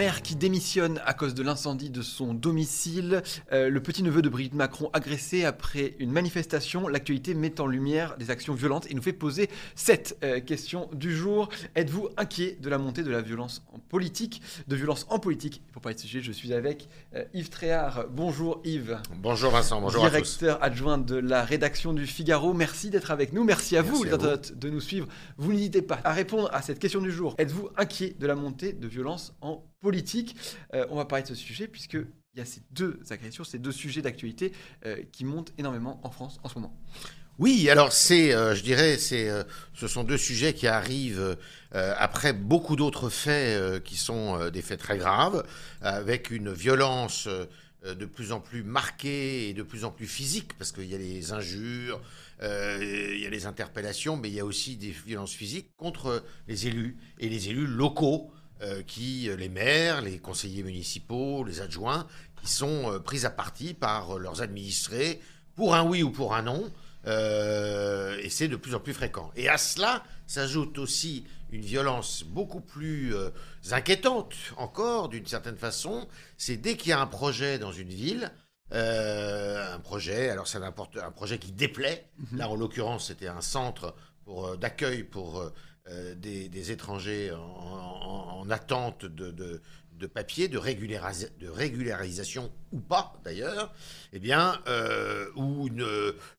Maire qui démissionne à cause de l'incendie de son domicile. Euh, le petit-neveu de Brigitte Macron agressé après une manifestation. L'actualité met en lumière des actions violentes et nous fait poser cette euh, question du jour. Êtes-vous inquiet de la montée de la violence en politique, de violence en politique? Pour parler de ce sujet, je suis avec euh, Yves Tréhard. Bonjour Yves. Bonjour Vincent, bonjour à tous. Directeur adjoint de la rédaction du Figaro. Merci d'être avec nous. Merci à vous, les internautes, de nous suivre. Vous n'hésitez pas à répondre à cette question du jour. Êtes-vous inquiet de la montée de violence en politique Euh, On va parler de ce sujet puisque il y a ces deux agressions, ces deux sujets d'actualité euh, qui montent énormément en France en ce moment. Oui, alors c'est, euh, je dirais, c'est, ce sont deux sujets qui arrivent après beaucoup d'autres faits qui sont des faits très graves, avec une violence de plus en plus marquée et de plus en plus physique, parce qu'il y a les injures, il y a les interpellations, mais il y a aussi des violences physiques contre les élus et les élus locaux, euh, qui, euh, les maires, les conseillers municipaux, les adjoints, qui sont euh, pris à partie par euh, leurs administrés pour un oui ou pour un non. Et c'est de plus en plus fréquent. Et à cela s'ajoute aussi une violence beaucoup plus inquiétante encore, d'une certaine façon. C'est dès qu'il y a un projet dans une ville, euh, un projet, alors n'importe, un projet qui déplaît. Là, en l'occurrence, c'était un centre d'accueil pour euh, des, des étrangers en, en- en attente de, de, de papier, de, régularis- de régularisation ou pas d'ailleurs, eh bien, euh, ou une,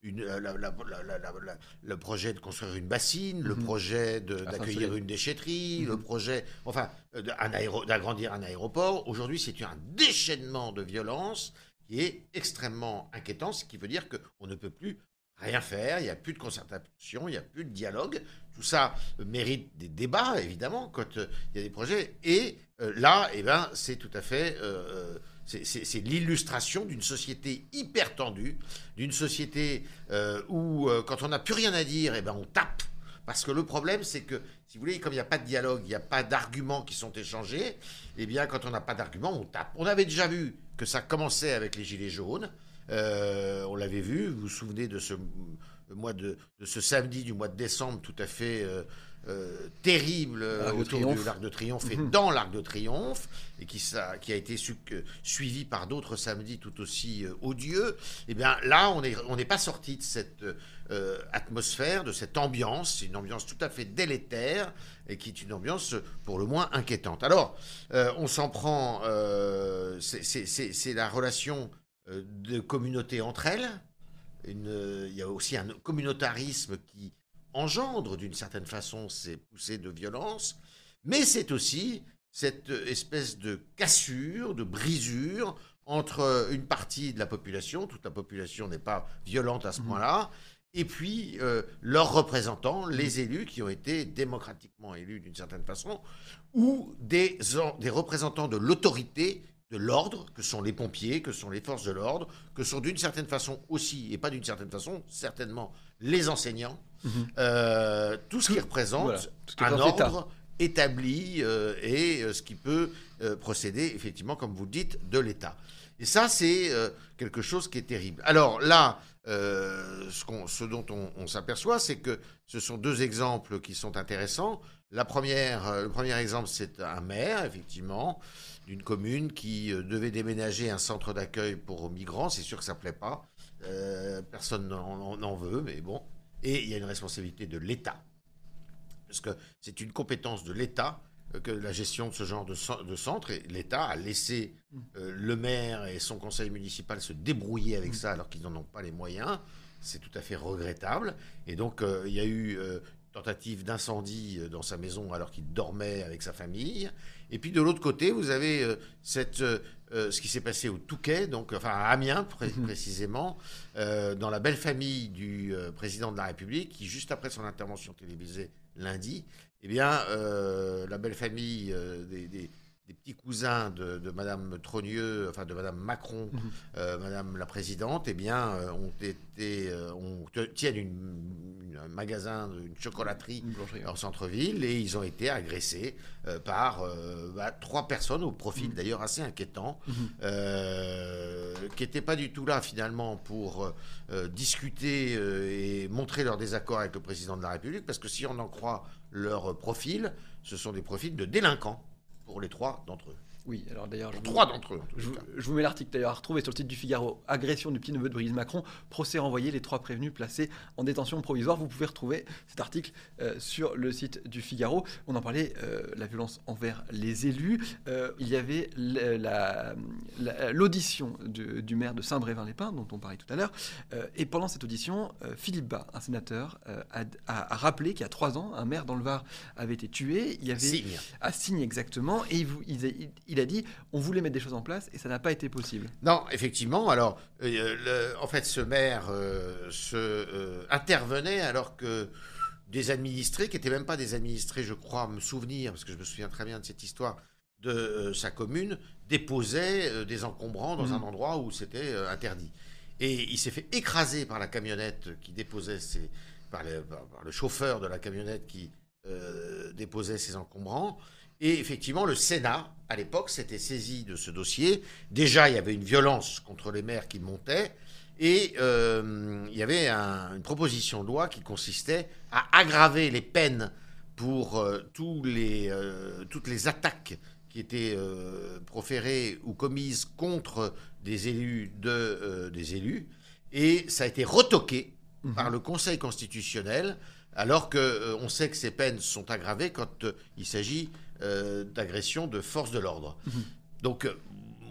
une, la- la- la- la- la- la- le projet de construire une bassine, le Mhm. projet d'accueillir une déchetterie, Mhm. le projet, enfin, euh, de- un aéro- d'agrandir un aéroport. Aujourd'hui, c'est un déchaînement de violence qui est extrêmement inquiétant, ce qui veut dire qu'on ne peut plus rien faire, il n'y a plus de concertation, il n'y a plus de dialogue. Tout ça euh, mérite des débats, évidemment, quand euh, il y a des projets. Et euh, là, eh ben, c'est tout à fait... c'est- l'illustration d'une société hyper tendue, d'une société où, quand on n'a plus rien à dire, eh ben, on tape. Parce que le problème, c'est que, si vous voulez, comme il n'y a pas de dialogue, il n'y a pas d'arguments qui sont échangés, eh bien, quand on n'a pas d'arguments, on tape. On avait déjà vu que ça commençait avec les Gilets jaunes. Euh, on l'avait vu, vous vous souvenez de ce, mois de, de ce samedi du mois de décembre tout à fait euh, euh, terrible autour de l'Arc de Triomphe et Mhm. dans l'Arc de Triomphe, et qui, ça, qui a été su- suivi par d'autres samedis tout aussi odieux, eh bien là, on n'est on pas sorti de cette atmosphère, de cette ambiance, une ambiance tout à fait délétère, et qui est une ambiance pour le moins inquiétante. Alors, on s'en prend, c'est- la relation de communautés entre elles. Une, euh, il y a aussi un communautarisme qui engendre d'une certaine façon ces poussées de violence, mais c'est aussi cette euh, espèce de cassure, de brisure entre euh, une partie de la population, toute la population n'est pas violente à ce Mhm. point-là, et puis euh, leurs représentants, les élus qui ont été démocratiquement élus d'une certaine façon, ou des représentants de l'autorité, de l'ordre, que sont les pompiers, que sont les forces de l'ordre, que sont d'une certaine façon aussi, et pas d'une certaine façon, certainement les enseignants, Mhm. euh, tout ce qui représente voilà, qui un ordre établi euh, et euh, ce qui peut procéder, effectivement, comme vous le dites, de l'État. Et ça, c'est euh, quelque chose qui est terrible. Alors là, euh, ce, dont on, s'aperçoit, c'est que ce sont deux exemples qui sont intéressants. Euh, le premier exemple, c'est un maire, effectivement, d'une commune qui devait déménager un centre d'accueil pour migrants. C'est sûr que ça ne plaît pas. Personne n'en veut, mais bon. Et il y a une responsabilité de l'État. Parce que c'est une compétence de l'État que la gestion de ce genre de, cen- de centre. Et l'État a laissé euh, le maire et son conseil municipal se débrouiller avec ça alors qu'ils n'en ont pas les moyens. C'est tout à fait regrettable. Et donc, euh, il y a eu euh, tentative d'incendie euh, dans sa maison alors qu'il dormait avec sa famille. Et puis de l'autre côté, vous avez euh, cette, euh, euh, ce qui s'est passé au Touquet, donc enfin à Amiens pré- Mhm. précisément, euh, dans la belle famille du euh, président de la République, qui juste après son intervention télévisée lundi, eh bien euh, la belle famille euh, des, des- des petits cousins de, de Madame Trogneux, enfin de Madame Macron, Mhm. euh, Madame la Présidente, eh bien, ont été, ont, tiennent une, une- un magasin, une chocolaterie en centre-ville et ils ont été agressés par bah, trois personnes au profil d'ailleurs assez inquiétant, Mhm. qui n'étaient pas du tout là finalement pour discuter et montrer leur désaccord avec le président de la République, parce que si on en croit leur profil, ce sont des profils de délinquants pour les trois d'entre eux. Oui, alors d'ailleurs, trois d'entre eux. Je, vous- cas. je vous mets l'article d'ailleurs à retrouver sur le site du Figaro. Agression du petit neveu de Brigitte Macron, procès renvoyé, les trois prévenus placés en détention provisoire. Vous pouvez retrouver cet article euh, sur le site du Figaro. On en parlait, euh, la violence envers les élus. Euh, il y avait l- la- la- l'audition du, du maire de Saint-Brévin-les-Pins, dont on parlait tout à l'heure. Et pendant cette audition, Philippe Bas, un sénateur, a, a- a rappelé qu'il y a trois ans, un maire dans le Var avait été tué. Il y avait Signe. à Signe exactement, et il, il il a dit on voulait mettre des choses en place et ça n'a pas été possible. Non, effectivement. Alors, euh, le- en fait, ce maire euh, se, euh, intervenait alors que des administrés, qui n'étaient même pas des administrés, je crois, me souvenir, parce que je me souviens très bien de cette histoire, de sa commune, déposaient des encombrants dans Mhm. un endroit où c'était interdit. Et il s'est fait écraser par la camionnette qui déposait ses, par, le, par- par le chauffeur de la camionnette qui déposait ses encombrants. Et effectivement, le Sénat, à l'époque, s'était saisi de ce dossier. Déjà, il y avait une violence contre les maires qui montait. Et euh, il y avait un- une proposition de loi qui consistait à aggraver les peines pour euh, tous les, euh, toutes les attaques qui étaient proférées ou commises contre des élus de, des élus. Et ça a été retoqué Mhm. par le Conseil constitutionnel, alors que euh, on sait que ces peines sont aggravées quand il s'agit euh, d'agression de force de l'ordre. Mhm. Donc, euh,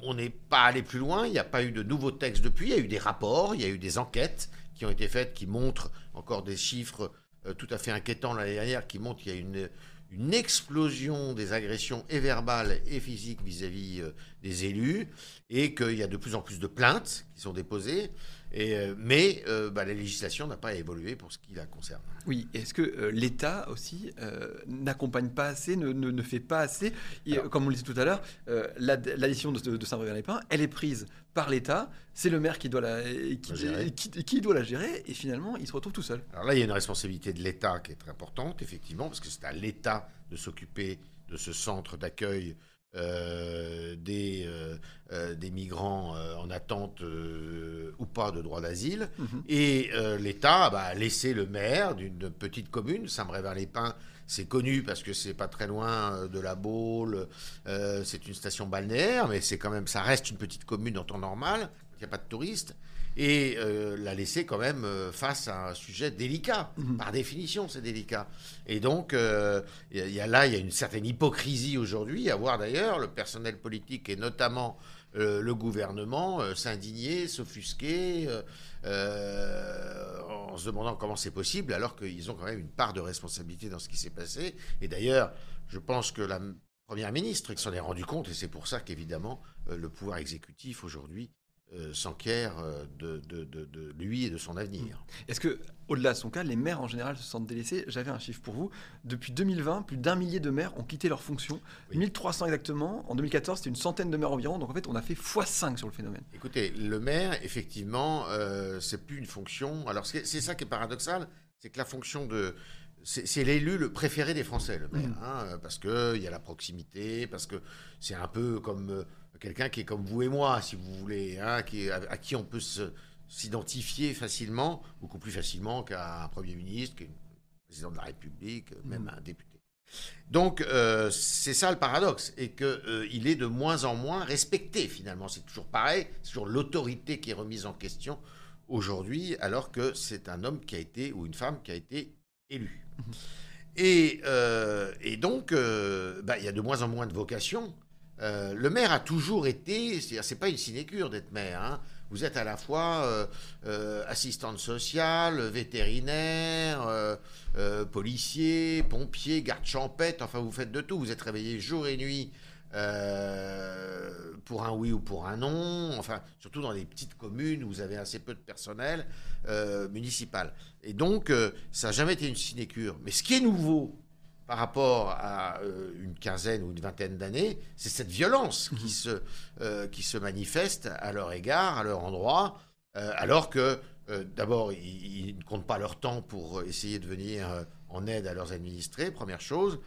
on n'est pas allé plus loin. Il n'y a pas eu de nouveaux textes depuis. Il y a eu des rapports, il y a eu des enquêtes qui ont été faites, qui montrent encore des chiffres euh, tout à fait inquiétants l'année dernière, qui montrent qu'il y a une une explosion des agressions et verbales et physiques vis-à-vis euh, des élus et qu'il y a de plus en plus de plaintes qui sont déposées. Et, euh, mais euh, bah, la législation n'a pas évolué pour ce qui la concerne. Oui, est-ce que euh, l'État aussi euh, n'accompagne pas assez, ne, ne- ne fait pas assez? Et, Alors- Comme on le disait tout à l'heure, la- l'addition de, de Saint-Brévin-les-Pins, elle est prise par l'État, c'est le maire qui doit, la, qui, La gérer. qui- qui doit la gérer, et finalement, il se retrouve tout seul. Alors là, il y a une responsabilité de l'État qui est très importante, effectivement, parce que c'est à l'État de s'occuper de ce centre d'accueil euh, des, euh, euh, des migrants euh, en attente ou pas de droit d'asile. Mhm. Et l'État bah, a laissé le maire d'une petite commune, Saint-Brévin-les-Pins. C'est connu parce que c'est pas très loin euh, de la Baule, euh, c'est une station balnéaire, mais c'est quand même, ça reste une petite commune en temps normal, il n'y a pas de touristes, et euh, l'a laissé quand même face à un sujet délicat. Mhm. Par définition, c'est délicat. Et donc, euh, il y a- il y a là, il y a une certaine hypocrisie aujourd'hui à voir d'ailleurs le personnel politique et notamment euh, le gouvernement euh, s'indigner, s'offusquer, euh, euh, en se demandant comment c'est possible, alors qu'ils ont quand même une part de responsabilité dans ce qui s'est passé. Et d'ailleurs, je pense que la première ministre s'en est rendu compte, et c'est pour ça qu'évidemment, le pouvoir exécutif aujourd'hui euh, s'enquiert euh, de, de- de- de lui et de son avenir. Est-ce que, au-delà de son cas, les maires en général se sentent délaissés? J'avais un chiffre pour vous. Depuis 2020, plus d'un millier de maires ont quitté leurs fonctions. Oui. 1300 exactement. En 2014, c'était une centaine de maires environ. Donc en fait, on a fait x5 sur le phénomène. Écoutez, le maire, effectivement, euh, c'est plus une fonction. Alors, c'est ça qui est paradoxal, c'est que la fonction de. C'est l'élu le préféré des Français, le maire, Mhm. hein, parce qu'il y a la proximité, parce que c'est un peu comme euh, quelqu'un qui est comme vous et moi, si vous voulez, hein, qui est- à, à qui on peut s'identifier facilement, beaucoup plus facilement qu'à un Premier ministre, qu'un président de la République, même Mhm. à un député. Donc, euh, c'est ça le paradoxe, et qu'il est de moins en moins respecté, finalement. C'est toujours pareil, c'est toujours l'autorité qui est remise en question aujourd'hui, alors que c'est un homme qui a été, ou une femme qui a été élu. Et, euh, et donc, euh, bah, il y a de moins en moins de vocations. Euh, le maire a toujours été, c'est pas une sinécure d'être maire. hein. Vous êtes à la fois euh, euh, assistante sociale, vétérinaire, policier, pompier, garde champêtre, enfin vous faites de tout. Vous êtes réveillé jour et nuit pour un oui ou pour un non, enfin surtout dans les petites communes où vous avez assez peu de personnel municipal. Et donc ça n'a jamais été une sinécure. Mais ce qui est nouveau par rapport à euh, une quinzaine ou une vingtaine d'années, c'est cette violence qui, se, euh, qui se manifeste à leur égard, à leur endroit, euh, alors que d'abord, ils, ils ne comptent pas leur temps pour essayer de venir en aide à leurs administrés, première chose.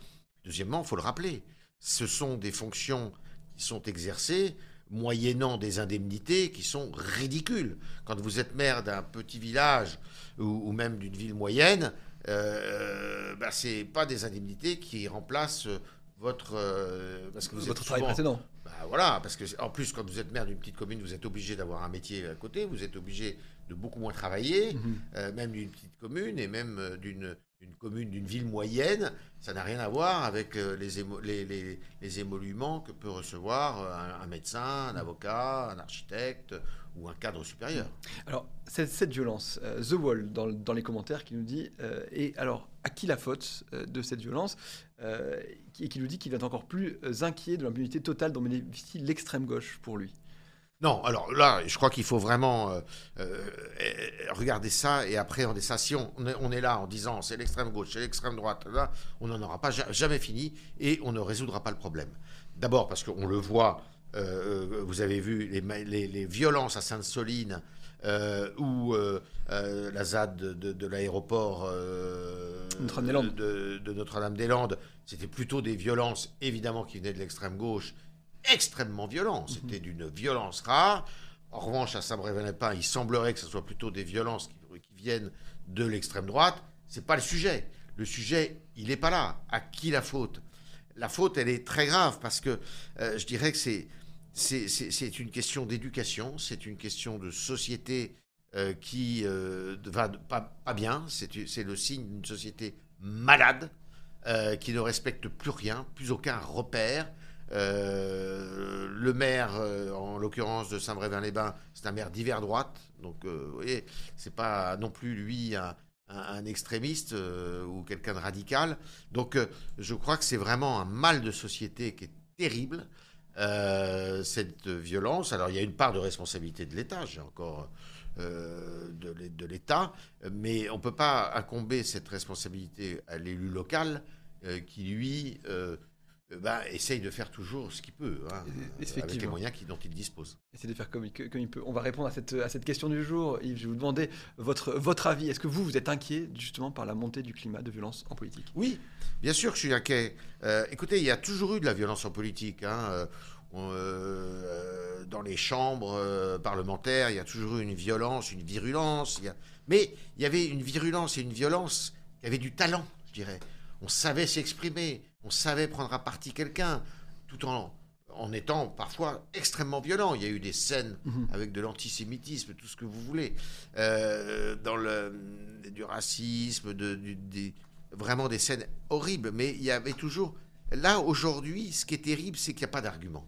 Deuxièmement, il faut le rappeler, ce sont des fonctions qui sont exercées moyennant des indemnités qui sont ridicules. Quand vous êtes maire d'un petit village ou, ou même d'une ville moyenne, euh, bah, c'est pas des indemnités qui remplacent votre euh, parce que vous Votre êtes travail souvent- précédent. bah voilà, parce que en plus, quand vous êtes maire d'une petite commune, vous êtes obligé d'avoir un métier à côté, vous êtes obligé de beaucoup moins travailler, Mhm. euh, même d'une petite commune et même euh, d'une commune, d'une ville moyenne. Ça n'a rien à voir avec euh, les, émo- les, les- les émoluments que peut recevoir euh, un, un médecin, un avocat, un architecte ou un cadre supérieur. Alors, cette, cette violence, euh, The Wall, dans, le- dans les commentaires, qui nous dit, euh, et alors, à qui la faute euh, de cette violence qui- Et qui nous dit qu'il est encore plus inquiet de l'impunité totale dont bénéficie l'extrême gauche pour lui. Non, alors là, je crois qu'il faut vraiment regarder ça et appréhender ça. Si on, on est, on est là en disant c'est l'extrême gauche, c'est l'extrême droite, là, on n'en aura pas ja- jamais fini et on ne résoudra pas le problème. D'abord parce qu'on le voit, vous avez vu les, ma- les- les violences à Sainte-Soline euh, ou euh, euh, la ZAD de, de- de l'aéroport euh, Notre-Dame-des-Landes. de, de Notre-Dame-des-Landes, c'était plutôt des violences évidemment qui venaient de l'extrême gauche extrêmement violent. C'était d'une violence rare. En revanche, à Saint-Brévin-les-Pins, il semblerait que ce soit plutôt des violences qui, qui viennent de l'extrême droite. C'est pas le sujet. Le sujet, il n'est pas là. À qui la faute? La faute, elle est très grave parce que euh, je dirais que c'est c'est- une question d'éducation, c'est une question de société euh, qui euh, va pas, bien. C'est le signe d'une société malade euh, qui ne respecte plus rien, plus aucun repère. Euh, le maire, en l'occurrence de Saint-Brévin-les-Bains, c'est un maire d'hiver droite. Donc, vous voyez, c'est pas non plus lui un, un- extrémiste ou quelqu'un de radical. Donc, je crois que c'est vraiment un mal de société qui est terrible. Euh, cette violence. Alors, il y a une part de responsabilité de l'État, j'ai encore euh, de l'É- de l'État, mais on ne peut pas incomber cette responsabilité à l'élu local euh, qui, lui, bah, essaye de faire toujours ce qu'il peut, hein, euh, avec les moyens qui- dont il dispose. Essayer de faire comme, il- comme il peut. On va répondre à cette, à cette question du jour. Yves, je vais vous demander votre, votre avis. Est-ce que vous, vous êtes inquiet justement par la montée du climat de violence en politique? Oui, bien sûr que je suis inquiet. Euh, écoutez, il y a toujours eu de la violence en politique. hein, euh, euh, dans les chambres euh, parlementaires, il y a toujours eu une violence, une virulence. il y a- Mais il y avait une virulence et une violence qui avaient du talent, je dirais. On savait s'exprimer, on savait prendre à partie quelqu'un, tout en, en étant parfois extrêmement violent. Il y a eu des scènes Mhm. avec de l'antisémitisme, tout ce que vous voulez, euh, dans le, du racisme, de, du- des, vraiment des scènes horribles, mais il y avait toujours... Là, aujourd'hui, ce qui est terrible, c'est qu'il n'y a pas d'argument.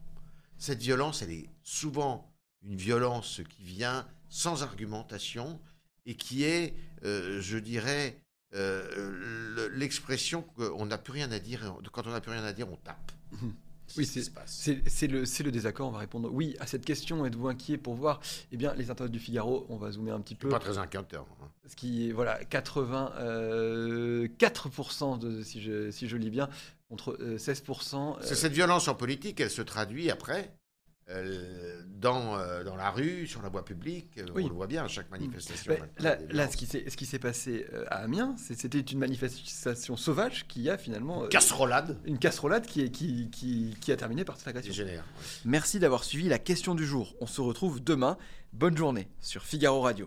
Cette violence, elle est souvent une violence qui vient sans argumentation et qui est, euh, je dirais, euh, le- l'expression qu'on n'a plus rien à dire. Quand on n'a plus rien à dire, on tape. Mhm. C'est Oui, c'est- le, désaccord. On va répondre oui à cette question. Êtes-vous inquiet pour voir Eh bien, les internautes du Figaro, on va zoomer un petit peu. Pas très inquiétant. hein. Ce qui est, voilà, 84%, de, si, je, si je lis bien, contre euh, 16%. Parce euh, que cette violence en politique, elle se traduit après euh, dans, euh, dans la rue, sur la voie publique. euh, Oui. On le voit bien à chaque manifestation. Là, là, ce qui s'est ce qui s'est passé à Amiens, c'était une manifestation sauvage qui a finalement euh, Casserolade, une casserolade qui, est- qui, qui, qui a terminé par cette agression. génère. ouais. Merci d'avoir suivi la question du jour. On se retrouve demain. Bonne journée sur Figaro Radio.